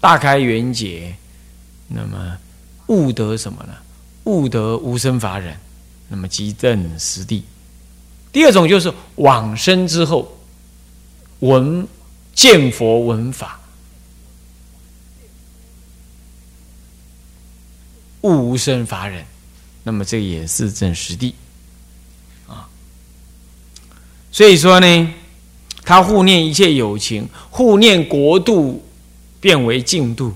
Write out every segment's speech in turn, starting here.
大开圆解，那么悟得什么呢？悟得无生法忍，那么即证实地。第二种就是往生之后闻见佛闻法，悟无生法忍，那么这也是证实地啊。所以说呢，他护念一切有情，护念国度。变为净度，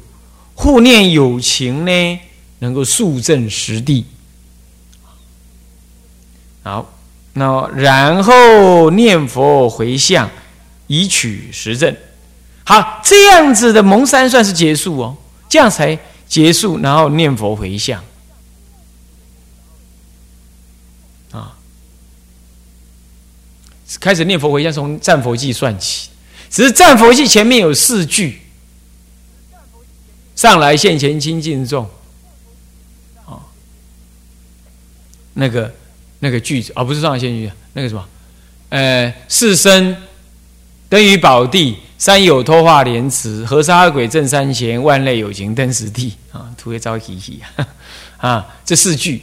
护念有情呢，能够速证实地。好，那然后念佛回向，以取实证。好，这样子的蒙山算是结束哦，这样才结束，然后念佛回向。啊，开始念佛回向，从战佛记算起，只是战佛记前面有四句。上来现前亲近众，啊，那个那个句子，而不是上来现去，那个什么，呃，四身登于宝地，三有托化莲池，河沙鬼正三贤，万类有情登十地，啊，图也招喜喜，啊，这四句，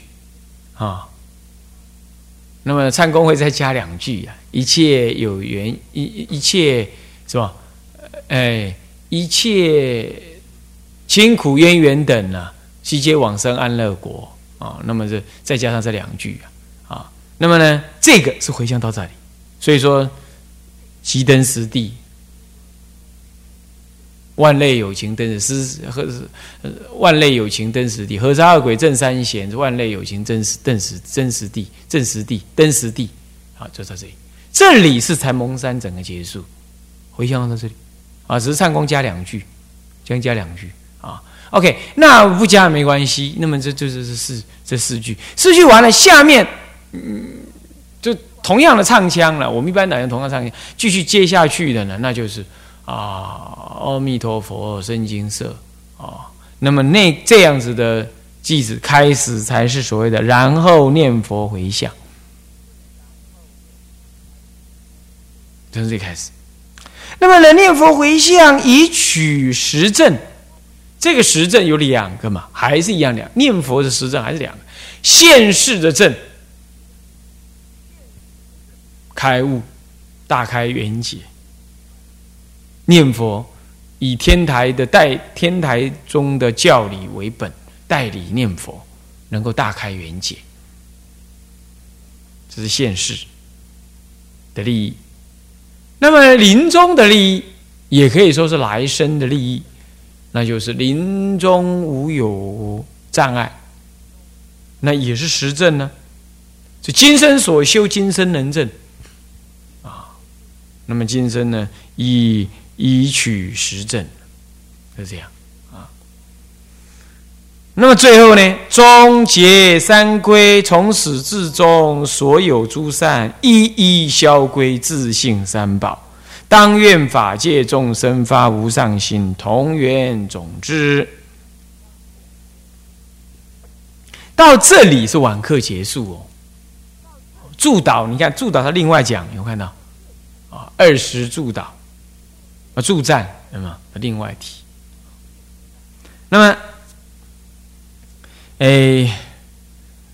啊，那么唱功会再加两句啊，一切有缘，一一切是吧？哎，一切。清苦渊源等呢，悉皆往生安乐国啊。那么这再加上这两句啊，啊，那么呢，这个是回向到这里。所以说，熄灯实地，万类有情灯实和万类有情登实地，何沙二鬼正三贤，万类有情真实真实真实地正实地登实地。好，就到这里。这里是禅蒙山整个结束，回向到这里啊，只是唱功加两句，将加两句。啊 OK，那不加没关系。那么这就是这四这四句，四句完了，下面嗯，就同样的唱腔了。我们一般来用同样唱腔，继续接下去的呢，那就是啊，阿弥陀佛，深金色啊。那么那这样子的句子开始才是所谓的，然后念佛回向，从这开始。那么呢，念佛回向以取实证。这个实证有两个嘛，还是一样两念佛的实证还是两个，现世的证，开悟，大开圆解。念佛以天台的代天台中的教理为本，代理念佛，能够大开圆解，这是现世的利益。那么临终的利益，也可以说是来生的利益。那就是临终无有障碍，那也是实证呢。这今生所修，今生能证啊。那么今生呢，以以取实证，是这样啊。那么最后呢，终结三归，从始至终，所有诸善一一消归，自性三宝。当愿法界众生发无上心，同源种之。到这里是晚课结束哦。祝导，你看祝导，他另外讲，有看到啊？二十祝导啊，助赞，那么另外提。那么，哎。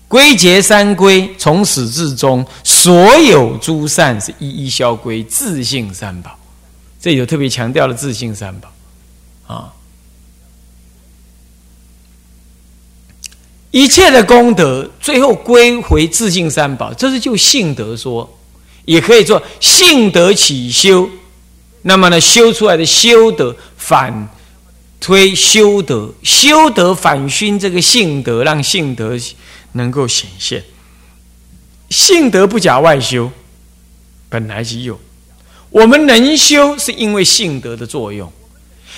归结三归，从始至终，所有诸善是一一消归，自性三宝。这里特别强调了自性三宝啊！一切的功德最后归回自性三宝，这是就性德说，也可以做性德起修。那么呢，修出来的修德反推修德，修德反熏这个性德，让性德。能够显现，性德不假外修，本来即有。我们能修，是因为性德的作用。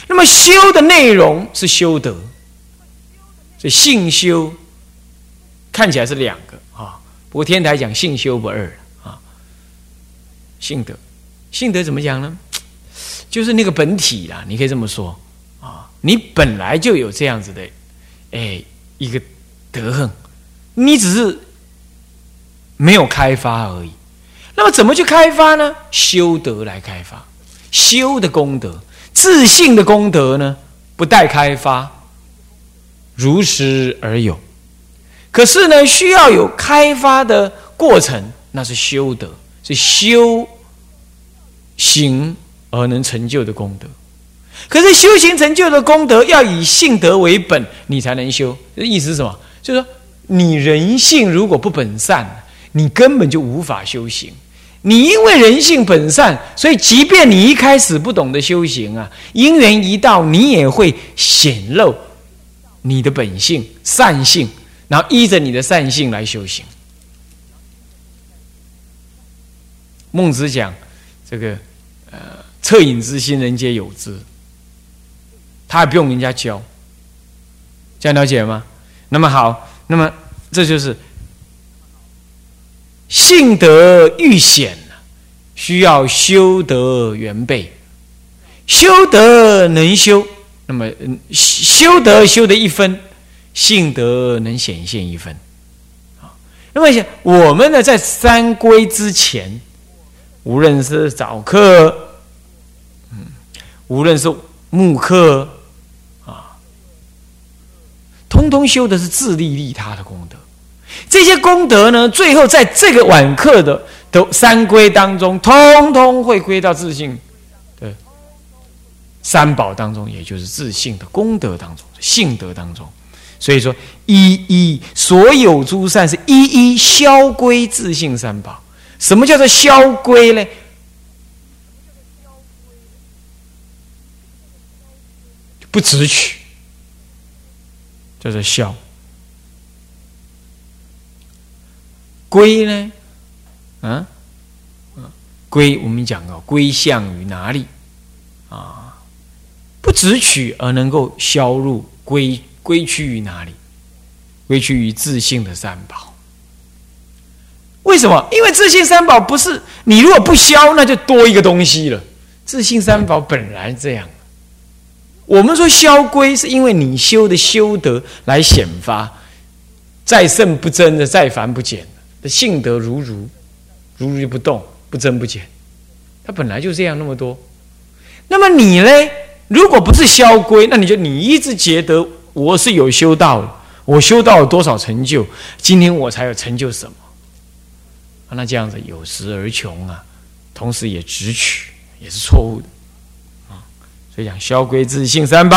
那么修的内容是修德，所以性修看起来是两个啊。不过天台讲性修不二啊。性德，性德怎么讲呢？就是那个本体啦，你可以这么说啊。你本来就有这样子的，哎，一个德行。你只是没有开发而已。那么怎么去开发呢？修德来开发，修的功德，自信的功德呢？不待开发，如实而有。可是呢，需要有开发的过程，那是修德，是修行而能成就的功德。可是修行成就的功德，要以性德为本，你才能修。这意思是什么？就是说，你人性如果不本善，你根本就无法修行。你因为人性本善，所以即便你一开始不懂得修行啊，因缘一到，你也会显露你的本性善性，然后依着你的善性来修行。孟子讲这个，呃，恻隐之心，人皆有之。他也不用人家教，这样了解吗？那么好，那么这就是性德遇显需要修德原备，修德能修，那么嗯修德修的一分，性德能显现一分，啊，那么我们呢，在三归之前，无论是早课，嗯，无论是木课。通通修的是自利利他的功德，这些功德呢，最后在这个晚课的的三归当中，通通会归到自信的三宝当中，也就是自信的功德当中、性德当中。所以说，一一所有诸善是一一消归自信三宝。什么叫做消归呢？不直取。叫做孝，归呢？啊，归我们讲哦，归向于哪里？啊，不直取而能够消入归归趋于哪里？归趋于自信的三宝。为什么？因为自信三宝不是你如果不消，那就多一个东西了。自信三宝本来这样。我们说消归，是因为你修的修德来显发，再胜不增的，再凡不减的性德如如，如如不动，不增不减，它本来就这样那么多。那么你呢？如果不是消归，那你就你一直觉得我是有修道的，我修到了多少成就，今天我才有成就什么？那这样子有时而穷啊，同时也直取，也是错误的。就讲消归自性三宝，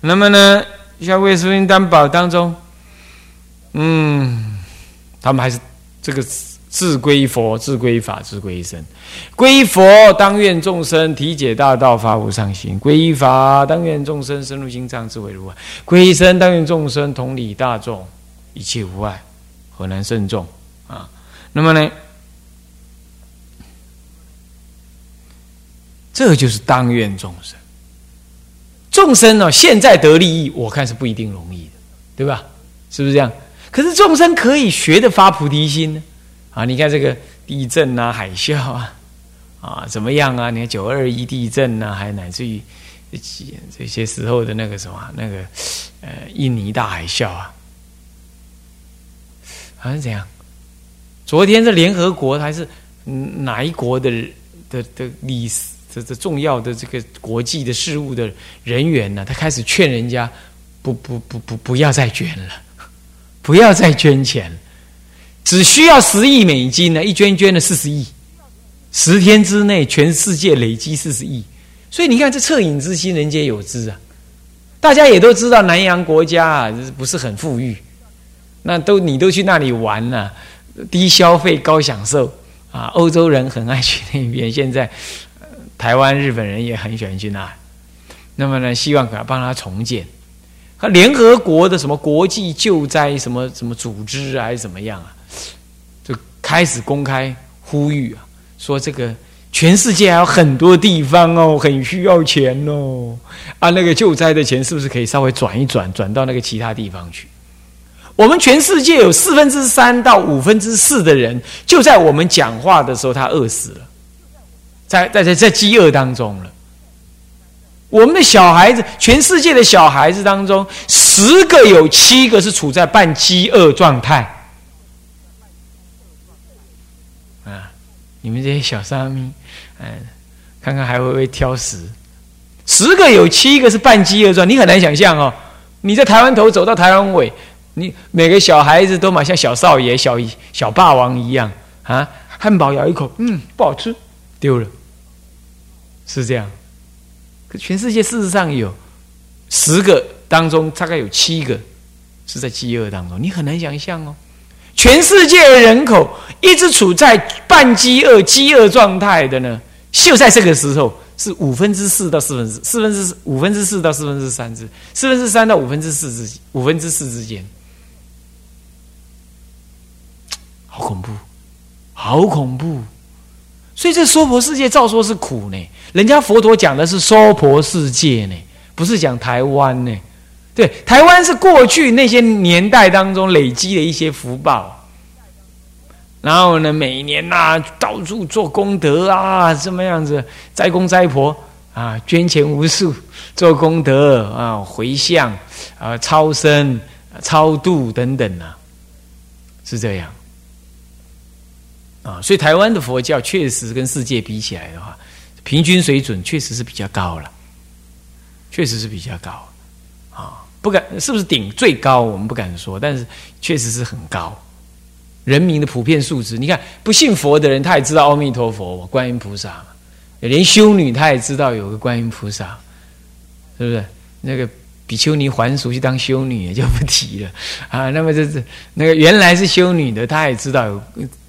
那么呢，消归自性三宝当中，嗯，他们还是这个自归佛、自归法、自归身。归佛当愿众生体解大道，发无上心；归法当愿众生深入心藏，智慧如海；归身当愿众生同理大众，一切无碍，何难胜众啊？那么呢？这就是当愿众生，众生呢，现在得利益，我看是不一定容易的，对吧？是不是这样？可是众生可以学的发菩提心呢？啊，你看这个地震啊、海啸啊，啊，怎么样啊？你看九二一地震啊，还乃至于这些时候的那个什么那个呃印尼大海啸啊，好像怎样？昨天是联合国还是哪一国的的的历史？这这重要的这个国际的事务的人员呢，他开始劝人家不不不不不要再捐了，不要再捐钱，只需要十亿美金呢，一捐捐了四十亿，十天之内全世界累积四十亿，所以你看这恻隐之心，人皆有之啊。大家也都知道南洋国家啊不是很富裕，那都你都去那里玩了，低消费高享受啊，欧洲人很爱去那边，现在。台湾日本人也很喜欢去那，那么呢，希望给他帮他重建。和联合国的什么国际救灾什么什么组织还是怎么样啊，就开始公开呼吁啊，说这个全世界还有很多地方哦，很需要钱哦，啊，那个救灾的钱是不是可以稍微转一转，转到那个其他地方去？我们全世界有四分之三到五分之四的人，就在我们讲话的时候，他饿死了。在在在在饥饿当中了。我们的小孩子，全世界的小孩子当中，十个有七个是处在半饥饿状态。啊，你们这些小沙弥，嗯，看看还会不会挑食？十个有七个是半饥饿状，你很难想象哦。你在台湾头走到台湾尾，你每个小孩子都嘛像小少爷、小小霸王一样啊，汉堡咬一口，嗯，不好吃，丢了，是这样。可全世界事实上有十个当中，大概有七个是在饥饿当中，你很难想象哦。全世界的人口一直处在半饥饿、饥饿状态的呢，就在这个时候。是五分之四到四分之四分之五分之四到四分之三之四分之三到五分之四之五分之四之间，好恐怖，好恐怖！所以这娑婆世界照说是苦呢，人家佛陀讲的是娑婆世界呢，不是讲台湾呢。对，台湾是过去那些年代当中累积的一些福报。然后呢，每一年呐，到处做功德啊，什么样子？斋公斋婆啊，捐钱无数，做功德啊，回向啊，超生、超度等等啊，是这样啊。所以台湾的佛教确实跟世界比起来的话，平均水准确实是比较高了，确实是比较高啊。不敢是不是顶最高，我们不敢说，但是确实是很高。人民的普遍素质，你看不信佛的人，他也知道阿弥陀佛、观音菩萨连修女她也知道有个观音菩萨，是不是？那个比丘尼还俗去当修女也就不提了啊。那么这是那个原来是修女的，她也知道有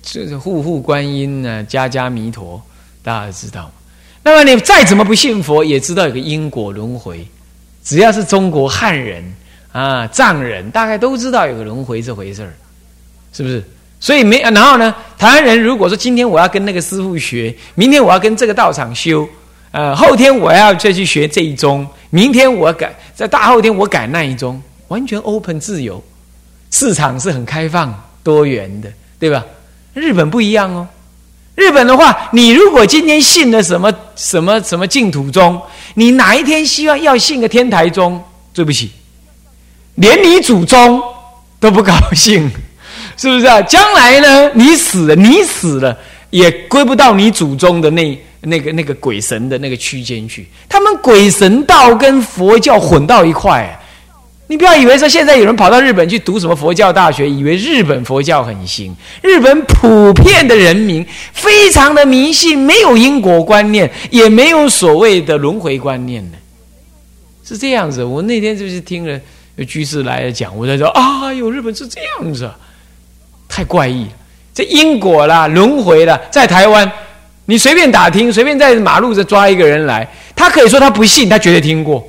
这是户户观音呢，家家弥陀，大家知道。那么你再怎么不信佛，也知道有个因果轮回。只要是中国汉人啊、藏人，大概都知道有个轮回这回事儿，是不是？所以没，然后呢？台湾人如果说今天我要跟那个师傅学，明天我要跟这个道场修，呃，后天我要再去学这一宗，明天我改，在大后天我改那一宗，完全 open 自由，市场是很开放多元的，对吧？日本不一样哦，日本的话，你如果今天信了什么什么什么净土宗，你哪一天希望要信个天台宗？对不起，连你祖宗都不高兴。是不是啊？将来呢？你死了，你死了也归不到你祖宗的那那个那个鬼神的那个区间去。他们鬼神道跟佛教混到一块，你不要以为说现在有人跑到日本去读什么佛教大学，以为日本佛教很行。日本普遍的人民非常的迷信，没有因果观念，也没有所谓的轮回观念的，是这样子。我那天就是听了居士来讲，我在说啊，有日本是这样子。太怪异，这因果啦、轮回啦，在台湾，你随便打听，随便在马路上抓一个人来，他可以说他不信，他绝对听过，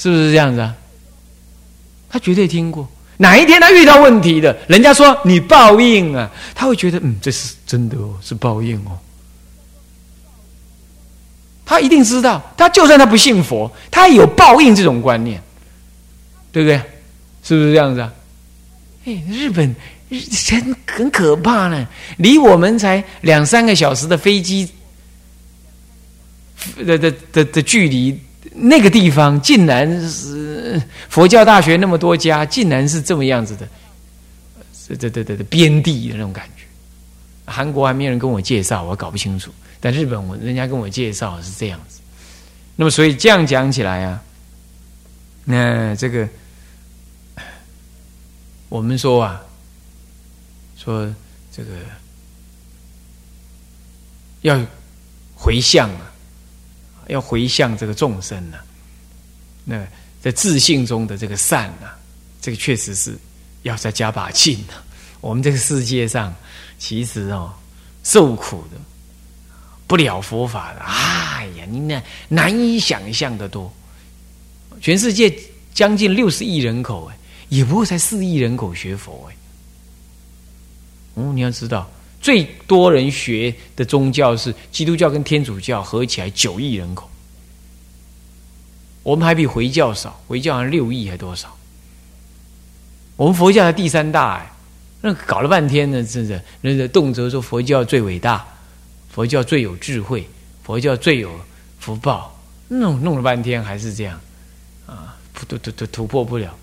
是不是这样子啊？他绝对听过。哪一天他遇到问题的，人家说你报应啊，他会觉得嗯，这是真的哦，是报应哦。他一定知道，他就算他不信佛，他也有报应这种观念，对不对？是不是这样子啊？哎，日本很很可怕呢，离我们才两三个小时的飞机的的的的距离，那个地方竟然是佛教大学那么多家，竟然是这么样子的，这这这这的边地的那种感觉。韩国还没有人跟我介绍，我搞不清楚。但日本，我人家跟我介绍是这样子。那么，所以这样讲起来啊，那这个。我们说啊，说这个要回向啊，要回向这个众生呢。那在自信中的这个善啊，这个确实是要再加把劲的。我们这个世界上，其实哦，受苦的不了佛法的，哎呀，你那难以想象的多。全世界将近六十亿人口，哎。也不过才四亿人口学佛哎，哦，你要知道，最多人学的宗教是基督教跟天主教合起来九亿人口，我们还比回教少，回教好像六亿还多少？我们佛教才第三大哎，那搞了半天呢，真的，人家动辄说佛教最伟大，佛教最有智慧，佛教最有福报，弄弄了半天还是这样啊，突突突突破不了。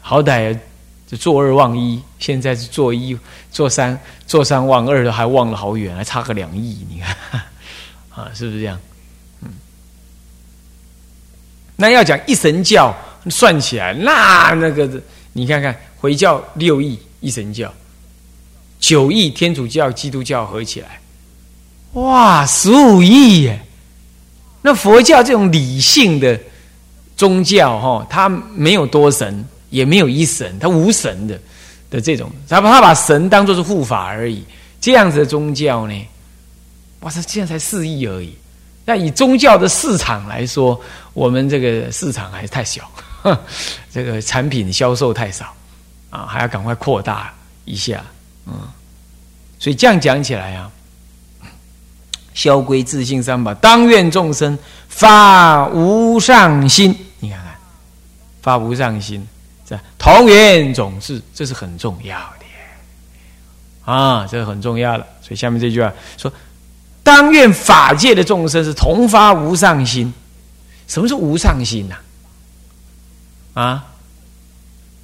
好歹就做二忘一，现在是做一做三，做三忘二，还忘了好远，还差个两亿，你看 啊，是不是这样？嗯那要讲一神教，算起来那那个，你看看回教六亿一神教，九亿天主教、基督教合起来，哇，十五亿耶！那佛教这种理性的宗教，哈，它没有多神，也没有一神，他无神的的这种，他把他把神当做是护法而已。这样子的宗教呢，哇塞，现在才四亿而已。那以宗教的市场来说，我们这个市场还是太小，这个产品销售太少啊，还要赶快扩大一下，嗯。所以这样讲起来啊。消归自信三宝，当愿众生发无上心。你看看，发无上心，同源种子，这是很重要的啊，这是很重要的。所以下面这句话说：当愿法界的众生是同发无上心。什么是无上心呐？啊，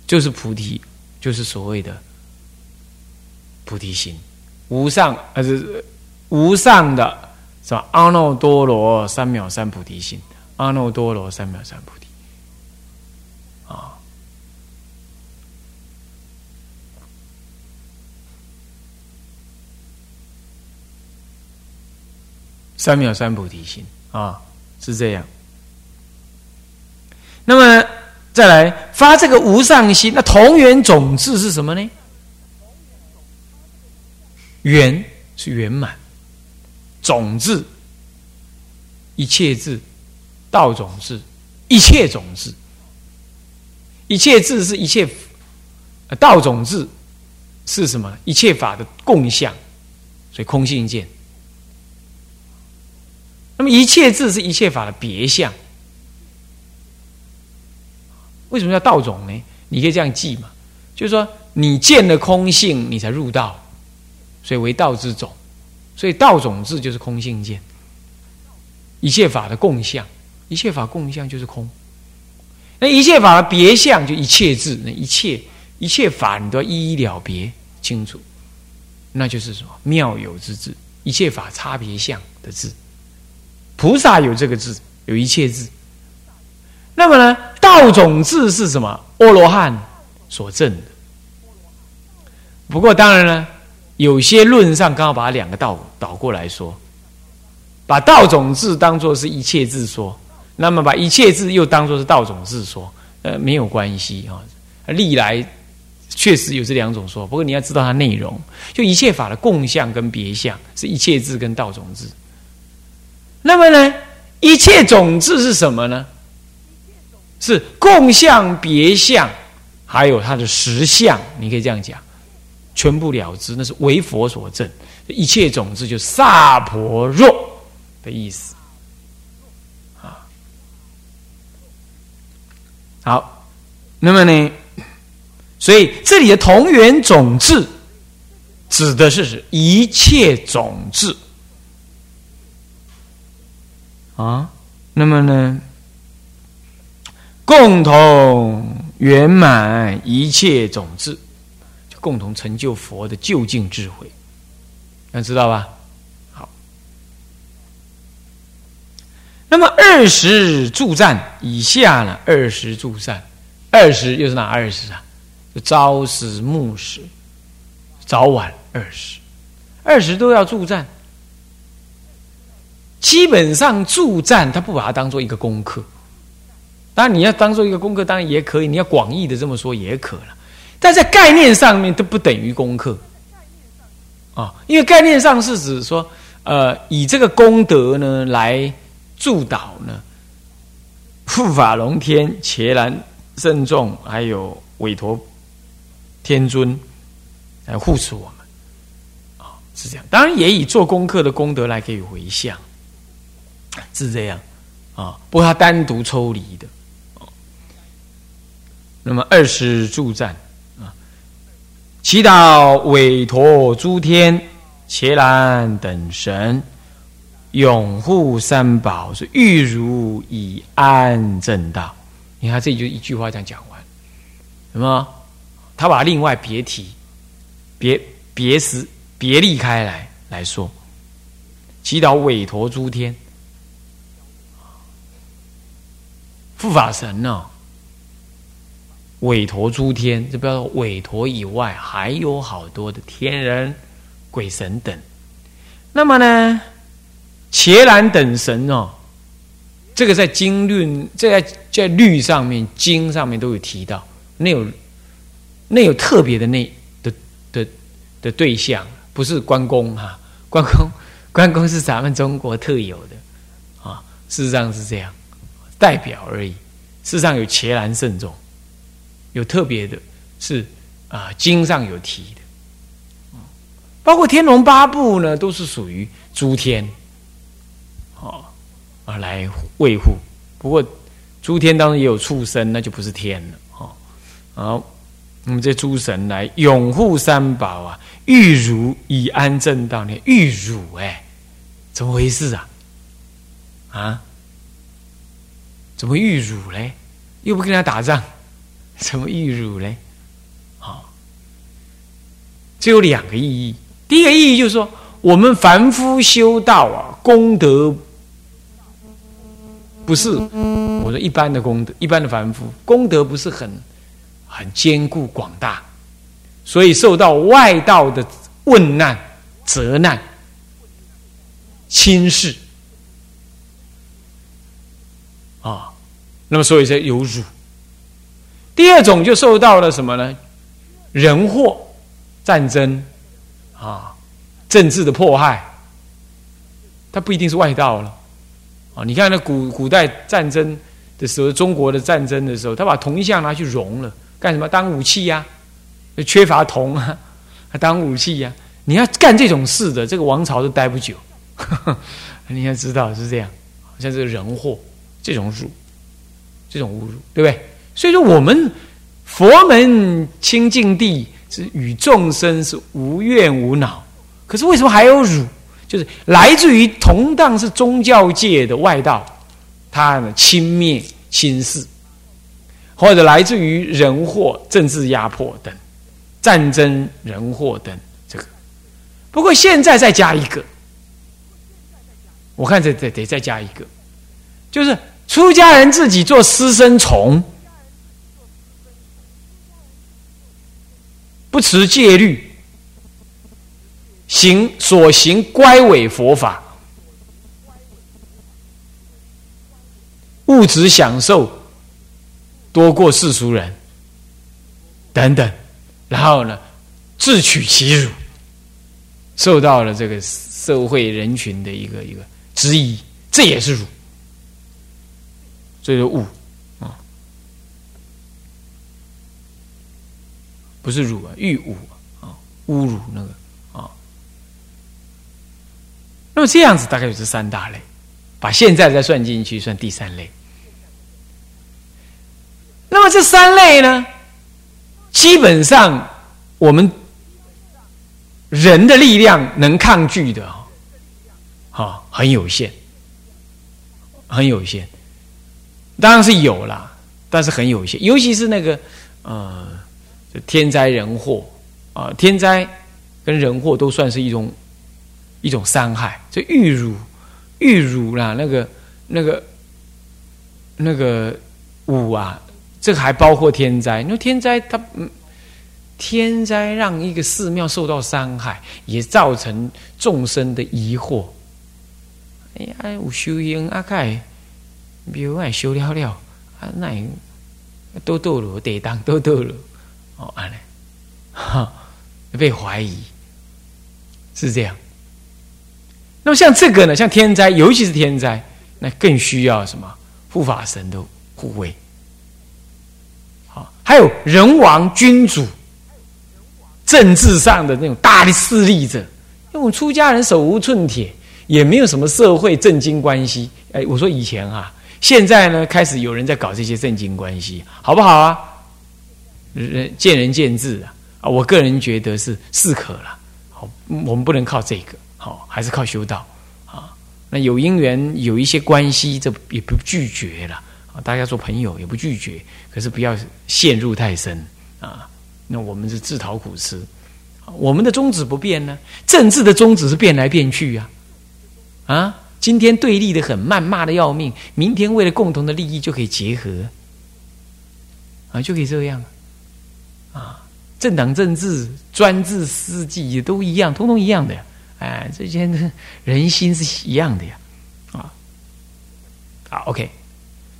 就是菩提，就是所谓的菩提心，无上还是？无上的是吧？阿耨多罗三藐三菩提心，阿耨多罗三藐三菩提三藐三菩提心啊，是这样。那么再来发这个无上心，那同源种子是什么呢？圆是圆满。种子，一切智，道种子，一切种子，一切智是一切，道种子是什么？一切法的共相，所以空性见。那么一切智是一切法的别相。为什么叫道种呢？你可以这样记嘛，就是说你见了空性，你才入道，所以为道之种。所以道种字就是空性见，一切法的共相，一切法共相就是空。那一切法的别相就一切智，那一切一切法你都要一一了别清楚，那就是什么妙有之智，一切法差别相的智。菩萨有这个字，有一切字。那么呢，道种字是什么？阿罗汉所证的。不过当然呢。有些论上刚好把两个道倒过来说，把道种字当做是一切字说，那么把一切字又当做是道种字说，呃，没有关系啊。历来确实有这两种说，不过你要知道它内容，就一切法的共相跟别相是一切字跟道种字。那么呢，一切种子是什么呢？是共相、别相，还有它的实相，你可以这样讲。全部了之，那是为佛所证，一切种子就萨婆若的意思啊。好，那么呢，所以这里的同源种子指的是一切种子啊。那么呢，共同圆满一切种子。就共同成就佛的究竟智慧，要知道吧？好，那么二十助战以下呢？二十助战，二十又是哪二十啊？朝时暮时，早晚二十，二十都要助战。基本上助战，他不把它当做一个功课。当然，你要当做一个功课，当然也可以。你要广义的这么说也可了。但在概念上面都不等于功课，啊，因为概念上是指说，呃，以这个功德呢来助导呢护法龙天、伽蓝圣众，还有韦陀天尊来护持我们，啊，是这样。当然也以做功课的功德来给予回向，是这样，啊，不过他单独抽离的，哦那么二十助战啊。祈祷韦陀诸天、伽蓝等神拥护三宝，是欲如以安正道。你看，这就一句话这样讲完，什么？他把另外别提、别别时别离开来来说，祈祷韦陀诸天，护法神呢，委托诸天，这不要委托以外，还有好多的天人、鬼神等。那么呢，伽蓝等神哦，这个在经律，在在律上面、经上面都有提到，那有那有特别的那的的的对象，不是关公哈，关公关公是咱们中国特有的啊，事实上是这样，代表而已。事实上有伽蓝圣众，有特别的，是啊，经上有提的。包括天龙八部呢，都是属于诸天，哦，啊来维护。不过诸天当中也有畜生，那就不是天了，哦。好，那么这诸神来拥护三宝啊，欲汝以安正道。呢？欲汝哎，怎么回事啊？啊？怎么遇辱嘞？又不跟他打仗，怎么遇辱嘞？好，这有两个意义。第一个意义就是说，我们凡夫修道啊，功德不是我说一般的功德，一般的凡夫功德不是很很坚固广大，所以受到外道的问难、责难、轻视啊，那么所以才有辱。第二种就受到了什么呢？人祸、战争。啊，政治的迫害，它不一定是外道了。啊，你看那古古代战争的时候，中国的战争的时候，他把铜像拿去熔了，干什么？当武器呀？缺乏铜啊，当武器呀？你要干这种事的，这个王朝都待不久。你要知道是这样，像这个人祸，这种辱，这种侮辱，对不对？所以说，我们佛门清净地。是与众生是无怨无恼，可是为什么还有辱？就是来自于同当是宗教界的外道，他呢轻蔑轻视，或者来自于人祸、政治压迫等战争、人祸等这个。不过现在再加一个，我看这得得再加一个，就是出家人自己做私生虫。不持戒律，行所行乖违佛法，物质享受多过世俗人，等等，然后呢，自取其辱，受到了这个社会人群的一个一个质疑，这也是辱，这是物。不是辱啊，欲侮啊，侮辱那个啊。那么这样子大概就是三大类，把现在再算进去，算第三类。那么这三类呢，基本上我们人的力量能抗拒的啊，很有限，很有限。当然是有啦，但是很有限，尤其是那个呃。天灾人祸啊，天灾跟人祸都算是一种一种伤害。这玉辱玉辱啦，那个那个那个五啊，这还包括天灾。因为天灾它嗯，天灾让一个寺庙受到伤害，也造成众生的疑惑。哎呀，有修行啊，盖庙爱修了了啊，那都倒了地当都倒了。哦，安嘞，哈，被怀疑是这样。那么像这个呢，像天灾，尤其是天灾，那更需要什么护法神的护卫。好，还有人王、君主、政治上的那种大的势力者，因为我出家人手无寸铁，也没有什么社会政经关系。哎，我说以前哈，现在呢，开始有人在搞这些政经关系，好不好啊？人见仁见智啊，啊，我个人觉得是适可了。好，我们不能靠这个，好，还是靠修道啊。那有因缘有一些关系，这也不拒绝了啊。大家做朋友也不拒绝，可是不要陷入太深啊。那我们是自讨苦吃，我们的宗旨不变呢。政治的宗旨是变来变去呀，啊，今天对立的很，谩骂的要命，明天为了共同的利益就可以结合，啊，就可以这样，啊，政党政治、专制、私计也都一样，通通一样的，哎，这些人心是一样的呀，啊，好，OK，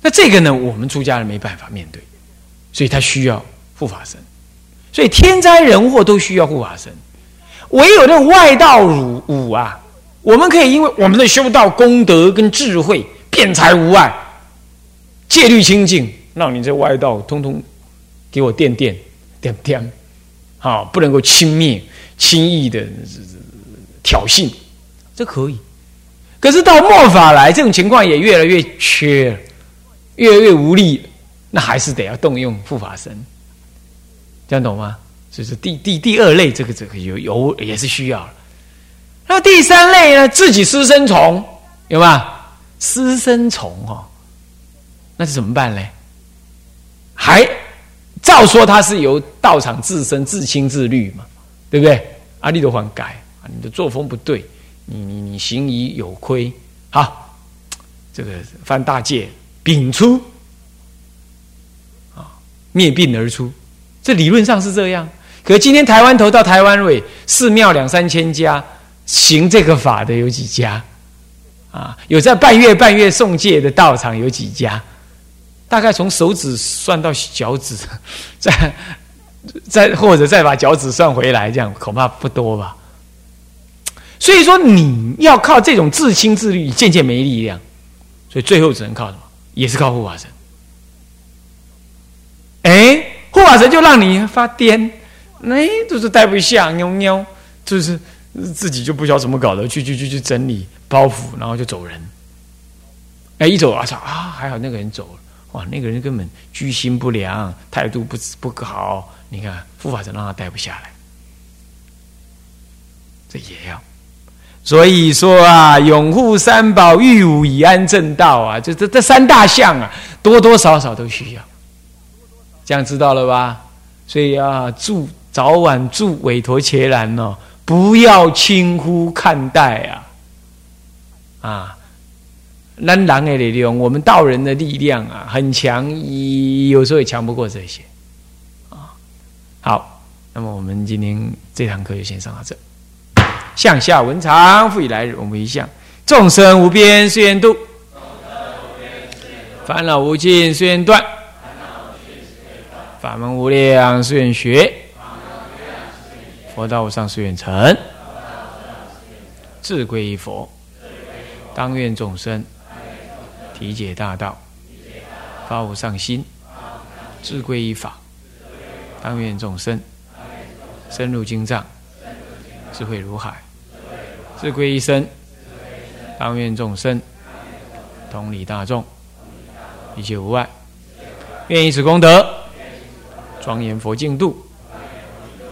那这个呢，我们出家人没办法面对，所以他需要护法神，所以天灾人祸都需要护法神，唯有那外道儒武啊。我们可以因为我们的修道功德跟智慧，辩才无碍，戒律清净，让你这外道通通给我垫垫点点，好，不能够轻蔑、轻易的挑衅，这可以。可是到末法来，这种情况也越来越缺，越来越无力，那还是得要动用护法神，这样懂吗？所以说第第第二类，这个这个有有也是需要。那第三类呢？自己私生虫有吗？私生虫哦，那是怎么办呢？还照说他是由道场自身自清自律嘛，对不对？阿弥陀还改啊，你的作风不对，你你你行仪有亏，好，这个犯大戒，摒出啊，灭病而出，这理论上是这样。可今天台湾头到台湾尾，寺庙两三千家。行这个法的有几家？啊，有在半月半月送戒的道场有几家？大概从手指算到脚趾，再再或者再把脚趾算回来，这样恐怕不多吧。所以说，你要靠这种自清自律，渐渐没力量，所以最后只能靠什么？也是靠护法神。哎，护法神就让你发癫，哎，就是待不下，喵喵，就是。自己就不晓得怎么搞的，去去去去整理包袱，然后就走人。哎，一走啊操啊！还好那个人走了，哇，那个人根本居心不良，态度不不好。你看护法神让他待不下来，这也要。所以说啊，拥护三宝，御武以安正道啊，这这这三大项啊，多多少少都需要。这样知道了吧？所以啊，住早晚住韦陀伽蓝哦。不要轻忽看待啊！啊，难狼的力量，我们道人的力量啊，很强，有时候也强不过这些啊。好，那么我们今天这堂课就先上到这。向下文长，复以来日，我们一向众生无边誓愿度，烦恼无尽誓愿断，法门无量誓愿学。佛道无上誓愿成，自归依佛，当愿众生体解大道，发无上心，自归依法，当愿众生深入经藏，智慧如海，自归依身，当愿众生同理大众，一切无碍，愿以此功德庄严佛净土。